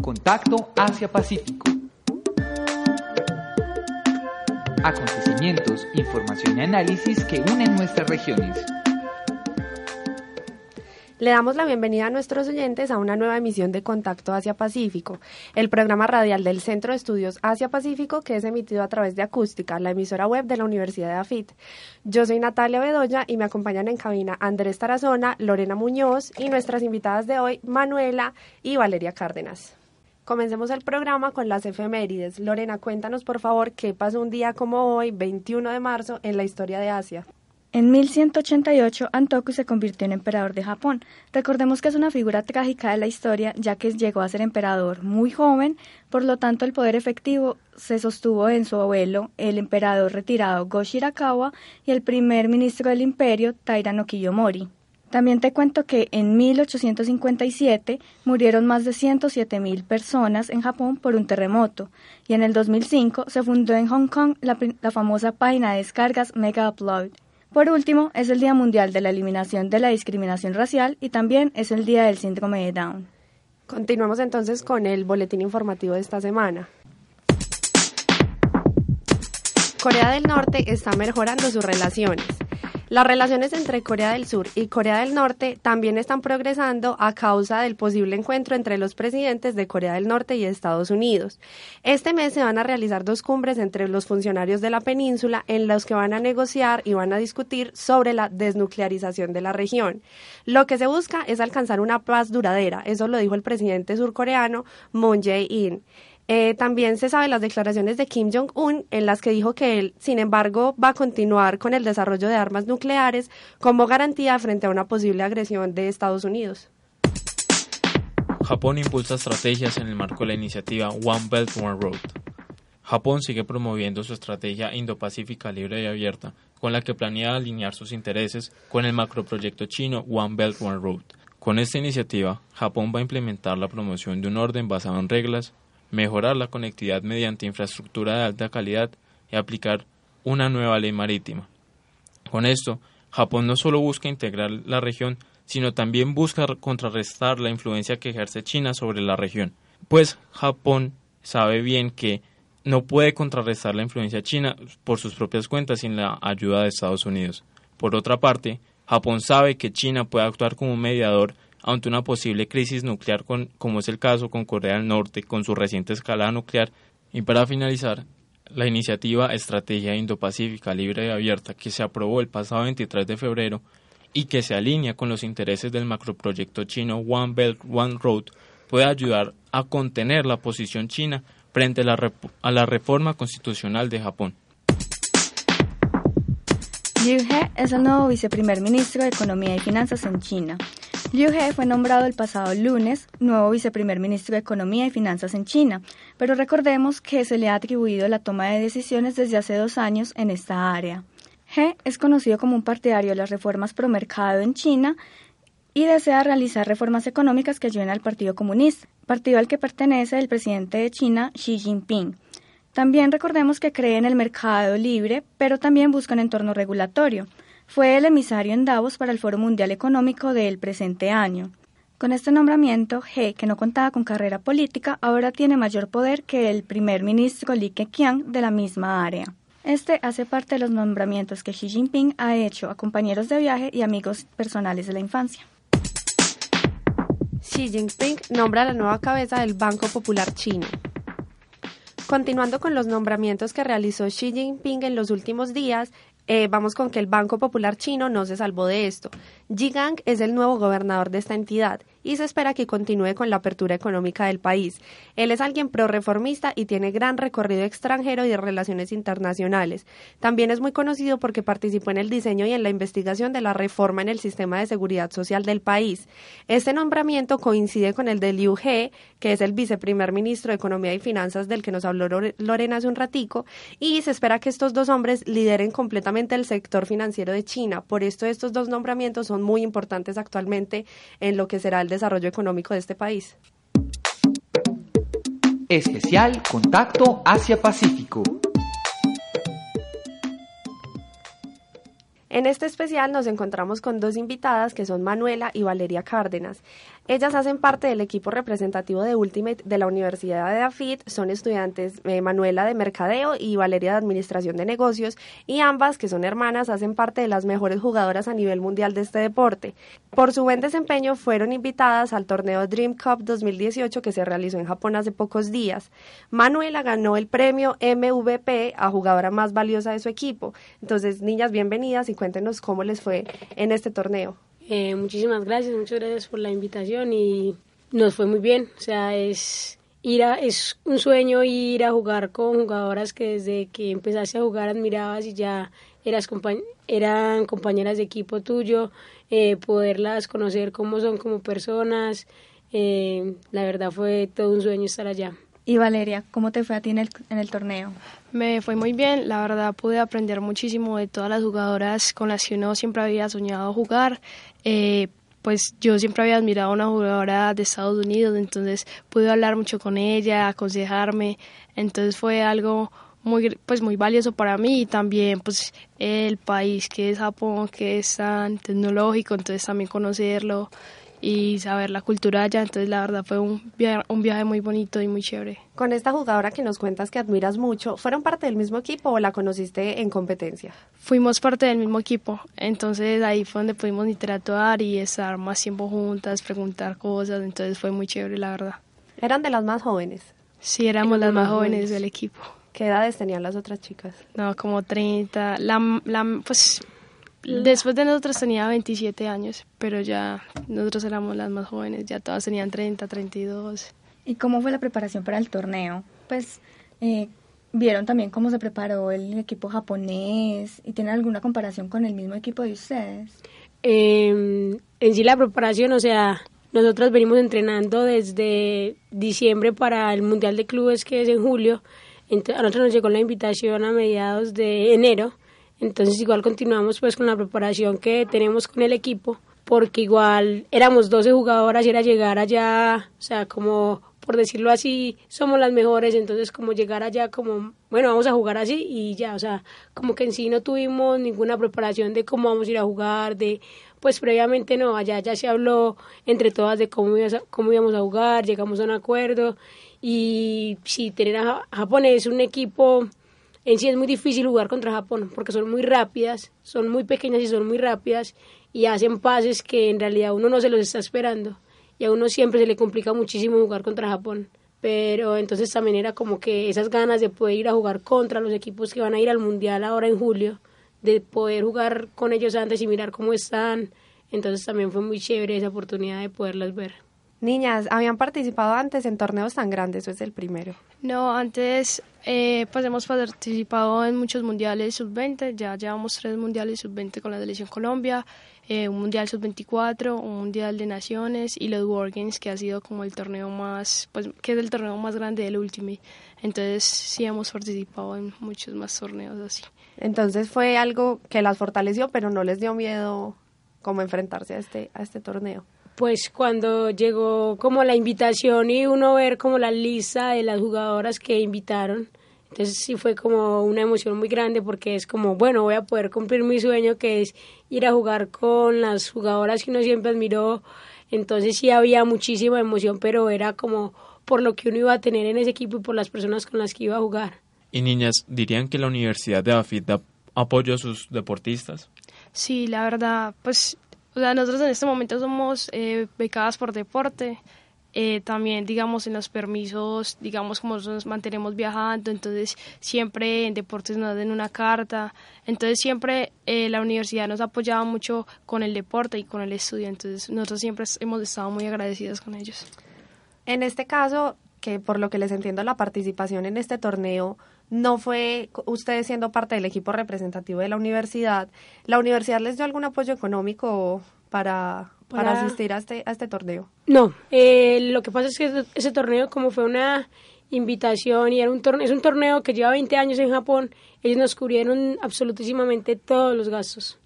Contacto Asia Pacífico. Acontecimientos, información y análisis que unen nuestras regiones. Le damos la bienvenida a nuestros oyentes a una nueva emisión de Contacto Asia-Pacífico, el programa radial del Centro de Estudios Asia-Pacífico que es emitido a través de Acústica, la emisora web de la Universidad de AFIT. Yo soy Natalia Bedoya y me acompañan en cabina Andrés Tarazona, Lorena Muñoz y nuestras invitadas de hoy, Manuela y Valeria Cárdenas. Comencemos el programa con las efemérides. Lorena, cuéntanos por favor qué pasó un día como hoy, 21 de marzo, en la historia de Asia. En 1188, Antoku se convirtió en emperador de Japón. Recordemos que es una figura trágica de la historia, ya que llegó a ser emperador muy joven, por lo tanto el poder efectivo se sostuvo en su abuelo, el emperador retirado Go Shirakawa, y el primer ministro del imperio, Taira no Kiyomori. También te cuento que en 1857 murieron más de 107.000 personas en Japón por un terremoto y en el 2005 se fundó en Hong Kong la, la famosa página de descargas Mega Upload. Por último, es el Día Mundial de la Eliminación de la Discriminación Racial y también es el Día del Síndrome de Down. Continuamos entonces con el boletín informativo de esta semana. Corea del Norte está mejorando sus relaciones. Las relaciones entre Corea del Sur y Corea del Norte también están progresando a causa del posible encuentro entre los presidentes de Corea del Norte y Estados Unidos. Este mes se van a realizar dos cumbres entre los funcionarios de la península en los que van a negociar y van a discutir sobre la desnuclearización de la región. Lo que se busca es alcanzar una paz duradera, eso lo dijo el presidente surcoreano Moon Jae-in. Eh, también se sabe las declaraciones de Kim Jong-un en las que dijo que él, sin embargo, va a continuar con el desarrollo de armas nucleares como garantía frente a una posible agresión de Estados Unidos. Japón impulsa estrategias en el marco de la iniciativa One Belt One Road. Japón sigue promoviendo su estrategia Indo-Pacífica libre y abierta, con la que planea alinear sus intereses con el macroproyecto chino One Belt One Road. Con esta iniciativa, Japón va a implementar la promoción de un orden basado en reglas, mejorar la conectividad mediante infraestructura de alta calidad y aplicar una nueva ley marítima. Con esto, Japón no solo busca integrar la región, sino también busca contrarrestar la influencia que ejerce China sobre la región, pues Japón sabe bien que no puede contrarrestar la influencia china por sus propias cuentas sin la ayuda de Estados Unidos. Por otra parte, Japón sabe que China puede actuar como mediador ante una posible crisis nuclear con, como es el caso con Corea del Norte con su reciente escalada nuclear. Y para finalizar, la iniciativa Estrategia Indo-Pacífica Libre y Abierta que se aprobó el pasado 23 de febrero y que se alinea con los intereses del macroproyecto chino One Belt One Road puede ayudar a contener la posición china frente a la, a la reforma constitucional de Japón. Liu He es el nuevo viceprimer ministro de Economía y Finanzas en China. Liu He fue nombrado el pasado lunes nuevo viceprimer ministro de Economía y Finanzas en China, pero recordemos que se le ha atribuido la toma de decisiones desde hace dos años en esta área. He es conocido como un partidario de las reformas pro mercado en China y desea realizar reformas económicas que ayuden al Partido Comunista, partido al que pertenece el presidente de China, Xi Jinping. También recordemos que cree en el mercado libre, pero también busca un entorno regulatorio. Fue el emisario en Davos para el Foro Mundial Económico del presente año. Con este nombramiento, He, que no contaba con carrera política, ahora tiene mayor poder que el primer ministro Li Keqiang de la misma área. Este hace parte de los nombramientos que Xi Jinping ha hecho a compañeros de viaje y amigos personales de la infancia. Xi Jinping nombra a la nueva cabeza del Banco Popular Chino. Continuando con los nombramientos que realizó Xi Jinping en los últimos días, eh, vamos con que el Banco Popular Chino no se salvó de esto. Gang es el nuevo gobernador de esta entidad y se espera que continúe con la apertura económica del país. Él es alguien pro-reformista y tiene gran recorrido extranjero y de relaciones internacionales. También es muy conocido porque participó en el diseño y en la investigación de la reforma en el sistema de seguridad social del país. Este nombramiento coincide con el de Liu He, que es el viceprimer ministro de Economía y Finanzas del que nos habló Lorena hace un ratico, y se espera que estos dos hombres lideren completamente el sector financiero de China. Por esto estos dos nombramientos son muy importantes actualmente en lo que será el desarrollo económico de este país. Especial Contacto Asia-Pacífico. En este especial nos encontramos con dos invitadas que son Manuela y Valeria Cárdenas. Ellas hacen parte del equipo representativo de Ultimate de la Universidad de Afit, son estudiantes eh, Manuela de Mercadeo y Valeria de Administración de Negocios y ambas, que son hermanas, hacen parte de las mejores jugadoras a nivel mundial de este deporte. Por su buen desempeño fueron invitadas al torneo Dream Cup 2018 que se realizó en Japón hace pocos días. Manuela ganó el premio MVP a jugadora más valiosa de su equipo. Entonces, niñas, bienvenidas y cuéntenos cómo les fue en este torneo. Eh, muchísimas gracias, muchas gracias por la invitación y nos fue muy bien. O sea, es ir a, es un sueño ir a jugar con jugadoras que desde que empezaste a jugar admirabas y ya eras eran compañeras de equipo tuyo, eh, poderlas conocer cómo son como personas. Eh, la verdad fue todo un sueño estar allá. Y Valeria, ¿cómo te fue a ti en el, en el torneo? Me fue muy bien, la verdad pude aprender muchísimo de todas las jugadoras con las que uno siempre había soñado jugar. Eh, pues yo siempre había admirado a una jugadora de Estados Unidos, entonces pude hablar mucho con ella, aconsejarme, entonces fue algo muy pues muy valioso para mí y también pues el país que es Japón que es tan tecnológico entonces también conocerlo y saber la cultura allá. Entonces, la verdad fue un viaje, un viaje muy bonito y muy chévere. Con esta jugadora que nos cuentas que admiras mucho, ¿fueron parte del mismo equipo o la conociste en competencia? Fuimos parte del mismo equipo. Entonces, ahí fue donde pudimos interactuar y estar más tiempo juntas, preguntar cosas. Entonces, fue muy chévere, la verdad. ¿Eran de las más jóvenes? Sí, éramos las más jóvenes del equipo. ¿Qué edades tenían las otras chicas? No, como 30. La, la, pues Después de nosotros tenía 27 años, pero ya nosotros éramos las más jóvenes, ya todas tenían 30, 32. ¿Y cómo fue la preparación para el torneo? Pues eh, vieron también cómo se preparó el equipo japonés y tienen alguna comparación con el mismo equipo de ustedes. Eh, en sí la preparación, o sea, nosotros venimos entrenando desde diciembre para el Mundial de Clubes que es en julio. Entonces, a nosotros nos llegó la invitación a mediados de enero entonces igual continuamos pues con la preparación que tenemos con el equipo, porque igual éramos 12 jugadoras y era llegar allá, o sea, como por decirlo así, somos las mejores, entonces como llegar allá como, bueno, vamos a jugar así y ya, o sea, como que en sí no tuvimos ninguna preparación de cómo vamos a ir a jugar, de, pues previamente no, allá ya se habló entre todas de cómo, cómo íbamos a jugar, llegamos a un acuerdo y si tener a Japón es un equipo en sí es muy difícil jugar contra Japón porque son muy rápidas, son muy pequeñas y son muy rápidas y hacen pases que en realidad uno no se los está esperando y a uno siempre se le complica muchísimo jugar contra Japón. Pero entonces también era como que esas ganas de poder ir a jugar contra los equipos que van a ir al Mundial ahora en julio, de poder jugar con ellos antes y mirar cómo están. Entonces también fue muy chévere esa oportunidad de poderlas ver. Niñas, ¿habían participado antes en torneos tan grandes o es el primero? No, antes eh, pues hemos participado en muchos mundiales sub-20, ya llevamos tres mundiales sub-20 con la selección Colombia, eh, un mundial sub-24, un mundial de naciones y los World Games que ha sido como el torneo más, pues que es el torneo más grande del Ultimate. Entonces sí hemos participado en muchos más torneos así. Entonces fue algo que las fortaleció, pero no les dio miedo como enfrentarse a este, a este torneo pues cuando llegó como la invitación y uno ver como la lista de las jugadoras que invitaron, entonces sí fue como una emoción muy grande porque es como, bueno, voy a poder cumplir mi sueño que es ir a jugar con las jugadoras que uno siempre admiró. Entonces sí había muchísima emoción, pero era como por lo que uno iba a tener en ese equipo y por las personas con las que iba a jugar. Y niñas, ¿dirían que la Universidad de AFIT da apoyo a sus deportistas? Sí, la verdad, pues o sea, nosotros en este momento somos eh, becadas por deporte. Eh, también, digamos, en los permisos, digamos, como nos mantenemos viajando, entonces siempre en deportes nos den una carta. Entonces siempre eh, la universidad nos ha apoyado mucho con el deporte y con el estudio. Entonces nosotros siempre hemos estado muy agradecidos con ellos. En este caso, que por lo que les entiendo la participación en este torneo no fue ustedes siendo parte del equipo representativo de la universidad. ¿La universidad les dio algún apoyo económico para, para, asistir a este, a este torneo? No, eh, lo que pasa es que ese torneo como fue una invitación y era un torneo, es un torneo que lleva 20 años en Japón, ellos nos cubrieron absolutísimamente todos los gastos.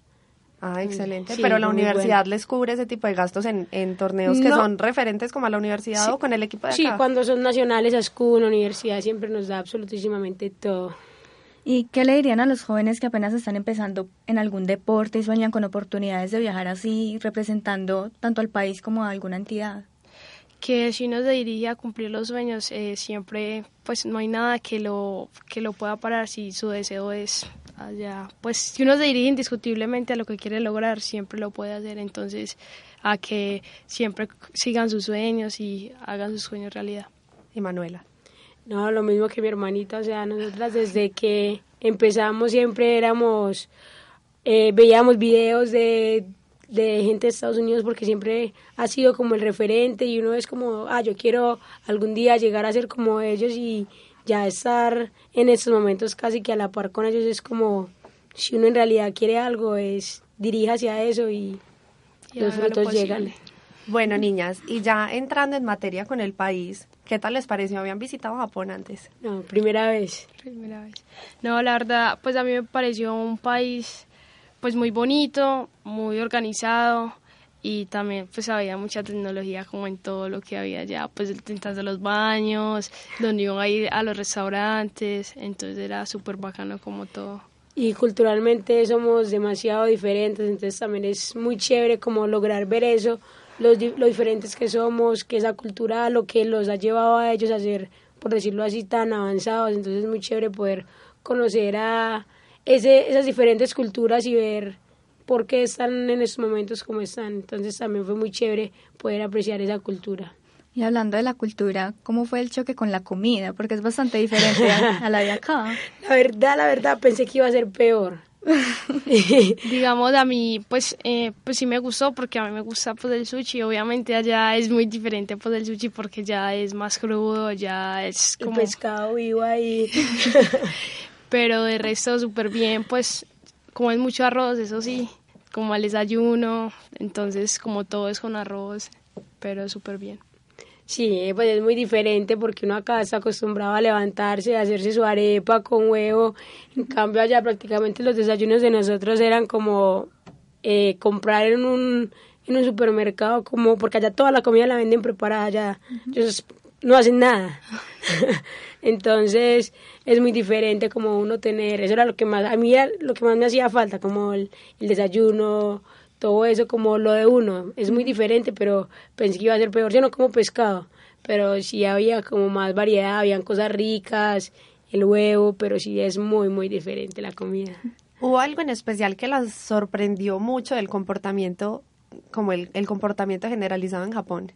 Ah, excelente. Pero la universidad les cubre ese tipo de gastos en, en torneos que son referentes como a la universidad o con el equipo de acá. Sí, cuando son nacionales, la universidad siempre nos da absolutísimamente todo. ¿Y qué le dirían a los jóvenes que apenas están empezando en algún deporte y sueñan con oportunidades de viajar así, representando tanto al país como a alguna entidad? que si uno se dirige a cumplir los sueños, eh, siempre pues no hay nada que lo, que lo pueda parar si su deseo es allá. Pues si uno se dirige indiscutiblemente a lo que quiere lograr, siempre lo puede hacer. Entonces, a que siempre sigan sus sueños y hagan sus sueños realidad. Y Manuela. No, lo mismo que mi hermanita, o sea, nosotras desde que empezamos siempre éramos, eh, veíamos videos de, de gente de Estados Unidos porque siempre ha sido como el referente y uno es como, ah, yo quiero algún día llegar a ser como ellos y ya estar en estos momentos casi que a la par con ellos es como, si uno en realidad quiere algo, es dirija hacia eso y, Y los frutos llegan. Bueno, niñas, y ya entrando en materia con el país, ¿qué tal les pareció? ¿Habían visitado Japón antes? No, primera vez. Primera vez. No, la verdad, pues a mí me pareció un país pues muy bonito, muy organizado y también pues había mucha tecnología como en todo lo que había allá, pues el de los baños, donde iban a ir a los restaurantes, entonces era súper bacano como todo. y culturalmente somos demasiado diferentes, entonces también es muy chévere como lograr ver eso, los, lo diferentes que somos, que esa cultura, lo que los ha llevado a ellos a ser, por decirlo así, tan avanzados, entonces es muy chévere poder conocer a ese, esas diferentes culturas y ver por qué están en estos momentos como están, entonces también fue muy chévere poder apreciar esa cultura. Y hablando de la cultura, ¿cómo fue el choque con la comida? Porque es bastante diferente a, a la de acá. La verdad, la verdad, pensé que iba a ser peor. Digamos, a mí, pues, eh, pues sí me gustó porque a mí me gusta pues el sushi. Obviamente allá es muy diferente pues el sushi porque ya es más crudo, ya es El como... pescado vivo ahí. Pero de resto súper bien, pues como es mucho arroz, eso sí, como al desayuno, entonces como todo es con arroz, pero súper bien. Sí, pues es muy diferente porque uno acá está acostumbrado a levantarse, a hacerse su arepa con huevo. En cambio allá prácticamente los desayunos de nosotros eran como eh, comprar en un, en un supermercado, como porque allá toda la comida la venden preparada, allá no hacen nada. Entonces es muy diferente como uno tener, eso era lo que más, a mí lo que más me hacía falta, como el, el desayuno, todo eso como lo de uno. Es muy diferente, pero pensé que iba a ser peor. Yo no como pescado, pero sí había como más variedad, habían cosas ricas, el huevo, pero sí es muy, muy diferente la comida. ¿Hubo algo en especial que las sorprendió mucho del comportamiento, como el, el comportamiento generalizado en Japón?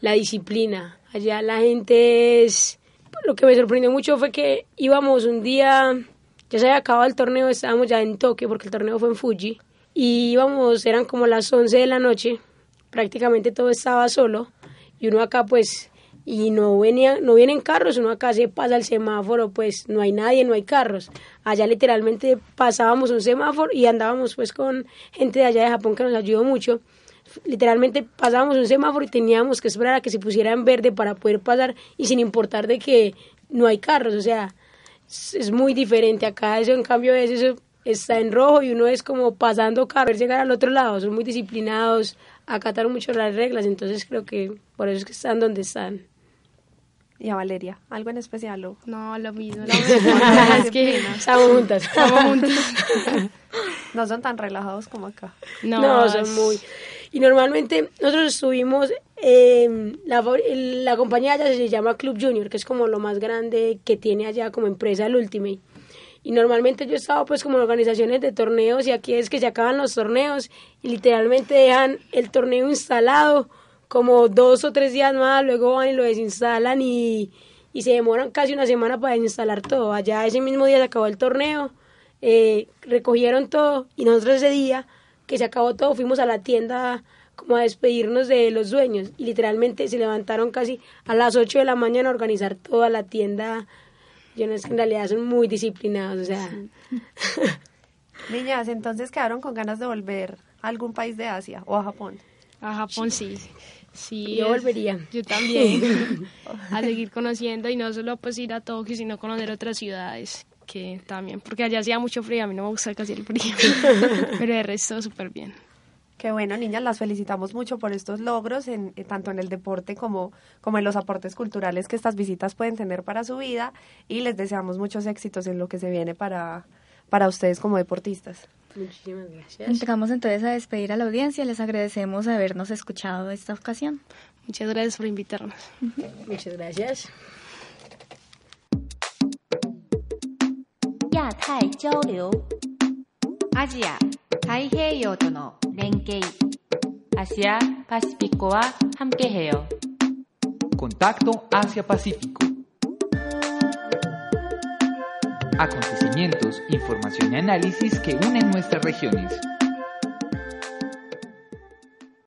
La disciplina. Allá la gente es... Lo que me sorprendió mucho fue que íbamos un día, ya se había acabado el torneo, estábamos ya en Tokio porque el torneo fue en Fuji, y íbamos, eran como las 11 de la noche, prácticamente todo estaba solo, y uno acá pues, y no venía, no vienen carros, uno acá se pasa el semáforo, pues no hay nadie, no hay carros. Allá literalmente pasábamos un semáforo y andábamos pues con gente de allá de Japón que nos ayudó mucho. Literalmente pasábamos un semáforo y teníamos que esperar a que se pusiera en verde para poder pasar y sin importar de que no hay carros, o sea, es, es muy diferente acá, eso en cambio es eso está en rojo y uno es como pasando carros, llegar al otro lado, son muy disciplinados, acatan mucho las reglas, entonces creo que por eso es que están donde están. Y a Valeria, ¿algo en especial? o- No, lo mismo, lo mismo. es que Estamos juntas. estamos juntos. No son tan relajados como acá. No, No, son muy... Y normalmente nosotros estuvimos, eh, la, compañía allá se llama Club Junior, que es como lo más grande que tiene allá como empresa el Ultimate. Y normalmente yo he estado pues como en organizaciones de torneos y aquí es que se acaban los torneos y literalmente dejan el torneo instalado como dos o tres días más, luego van y lo desinstalan y, y se demoran casi una semana para desinstalar todo. Allá ese mismo día se acabó el torneo, eh, recogieron todo y nosotros ese día que se acabó todo fuimos a la tienda como a despedirnos de los dueños y literalmente se levantaron casi a las 8 de la mañana a organizar toda la tienda. Yo no es que en realidad son muy disciplinados, o sea, Niñas, entonces quedaron con ganas de volver a algún país de Asia o a Japón. A Japón sí. Sí, Yo es- volvería. Yo también. a seguir conociendo y no solo pues ir a Tokio, sino conocer otras ciudades que también, porque allá hacía mucho frío, a mí no me gusta casi el frío, pero de resto súper bien. Qué bueno, niñas, las felicitamos mucho por estos logros, en, eh, tanto en el deporte como, como en los aportes culturales que estas visitas pueden tener para su vida y les deseamos muchos éxitos en lo que se viene para, para ustedes como deportistas. Muchísimas gracias. Entramos entonces a despedir a la audiencia. Les agradecemos habernos escuchado esta ocasión. Muchas gracias por invitarnos. Muchas gracias. Contacto Asia-Pacífico. Acontecimientos, información y análisis que unen nuestras regiones.